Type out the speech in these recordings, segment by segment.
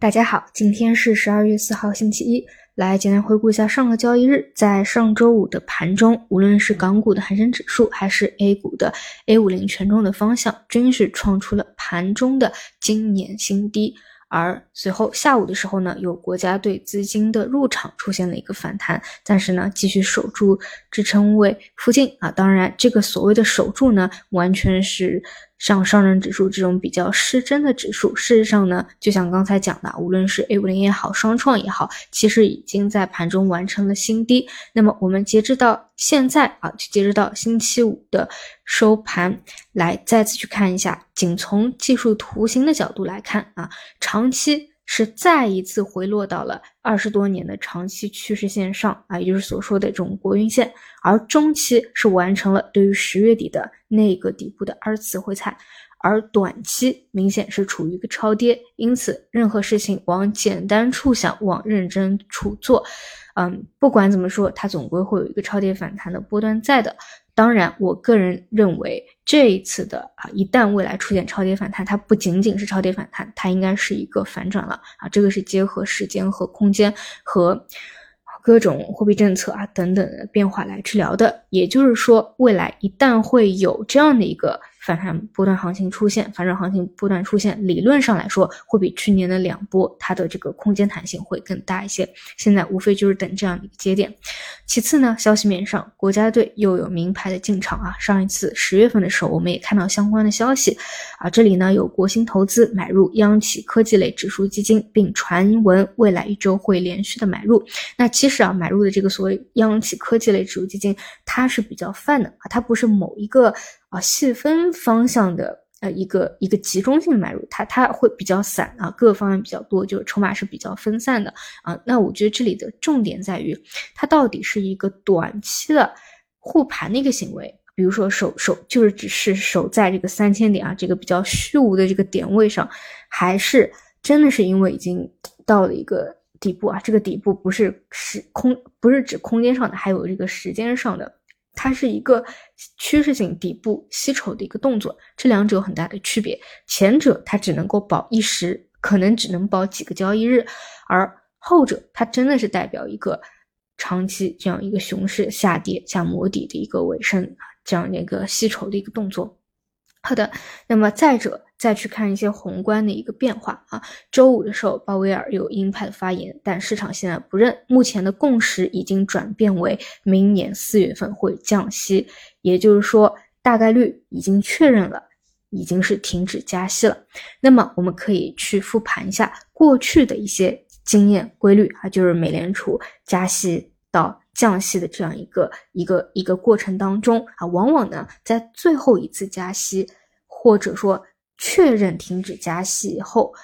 大家好，今天是十二月四号，星期一。来简单回顾一下上个交易日，在上周五的盘中，无论是港股的恒生指数，还是 A 股的 A 五零权重的方向，均是创出了盘中的今年新低。而随后下午的时候呢，有国家队资金的入场出现了一个反弹，但是呢，继续守住支撑位附近啊。当然，这个所谓的守住呢，完全是。像上证指数这种比较失真的指数，事实上呢，就像刚才讲的，无论是 A 五零也好，双创也好，其实已经在盘中完成了新低。那么我们截止到现在啊，就截止到星期五的收盘，来再次去看一下，仅从技术图形的角度来看啊，长期。是再一次回落到了二十多年的长期趋势线上啊，也就是所说的这种国运线，而中期是完成了对于十月底的那个底部的二次回踩，而短期明显是处于一个超跌，因此任何事情往简单处想，往认真处做，嗯，不管怎么说，它总归会有一个超跌反弹的波段在的。当然，我个人认为这一次的啊，一旦未来出现超跌反弹，它不仅仅是超跌反弹，它应该是一个反转了啊。这个是结合时间和空间和各种货币政策啊等等的变化来治疗的。也就是说，未来一旦会有这样的一个。反弹波段行情出现，反转行情波段出现，理论上来说会比去年的两波它的这个空间弹性会更大一些。现在无非就是等这样的一个节点。其次呢，消息面上，国家队又有名牌的进场啊。上一次十月份的时候，我们也看到相关的消息啊。这里呢有国新投资买入央企科技类指数基金，并传闻未来一周会连续的买入。那其实啊，买入的这个所谓央企科技类指数基金，它是比较泛的啊，它不是某一个。啊，细分方向的呃一个一个集中性买入，它它会比较散啊，各个方面比较多，就是筹码是比较分散的啊。那我觉得这里的重点在于，它到底是一个短期的护盘的一个行为，比如说守守就是只是守在这个三千点啊这个比较虚无的这个点位上，还是真的是因为已经到了一个底部啊？这个底部不是时空，不是指空间上的，还有这个时间上的。它是一个趋势性底部吸筹的一个动作，这两者有很大的区别。前者它只能够保一时，可能只能保几个交易日，而后者它真的是代表一个长期这样一个熊市下跌加磨底的一个尾声，这样的一个吸筹的一个动作。好的，那么再者。再去看一些宏观的一个变化啊，周五的时候，鲍威尔有鹰派的发言，但市场现在不认。目前的共识已经转变为明年四月份会降息，也就是说，大概率已经确认了，已经是停止加息了。那么，我们可以去复盘一下过去的一些经验规律啊，就是美联储加息到降息的这样一个一个一个过程当中啊，往往呢，在最后一次加息，或者说。确认停止加息以后，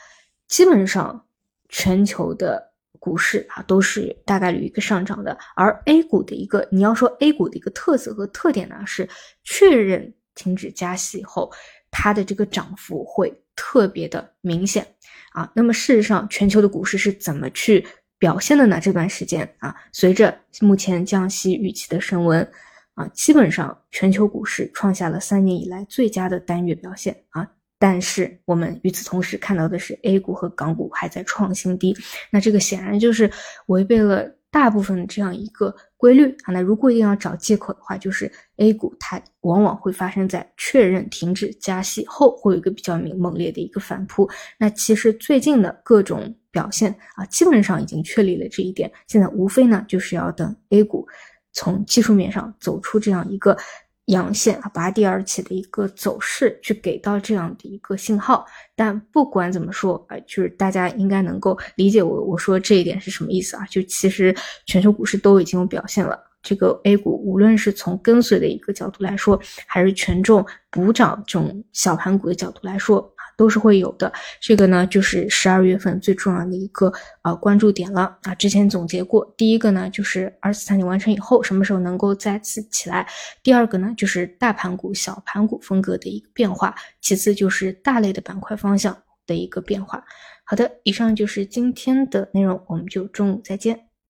基本上全球的股市啊都是大概率一个上涨的。而 A 股的一个，你要说 A 股的一个特色和特点呢，是确认停止加息以后，它的这个涨幅会特别的明显啊。那么事实上，全球的股市是怎么去表现的呢？这段时间啊，随着目前降息预期的升温啊，基本上全球股市创下了三年以来最佳的单月表现啊。但是我们与此同时看到的是，A 股和港股还在创新低，那这个显然就是违背了大部分这样一个规律啊。那如果一定要找借口的话，就是 A 股它往往会发生在确认停止加息后，会有一个比较明猛烈的一个反扑。那其实最近的各种表现啊，基本上已经确立了这一点。现在无非呢，就是要等 A 股从技术面上走出这样一个。阳线啊，拔地而起的一个走势，去给到这样的一个信号。但不管怎么说啊，就是大家应该能够理解我我说这一点是什么意思啊？就其实全球股市都已经有表现了，这个 A 股无论是从跟随的一个角度来说，还是权重补涨这种小盘股的角度来说。都是会有的，这个呢就是十二月份最重要的一个呃关注点了啊。之前总结过，第一个呢就是二次探底完成以后什么时候能够再次起来，第二个呢就是大盘股、小盘股风格的一个变化，其次就是大类的板块方向的一个变化。好的，以上就是今天的内容，我们就中午再见。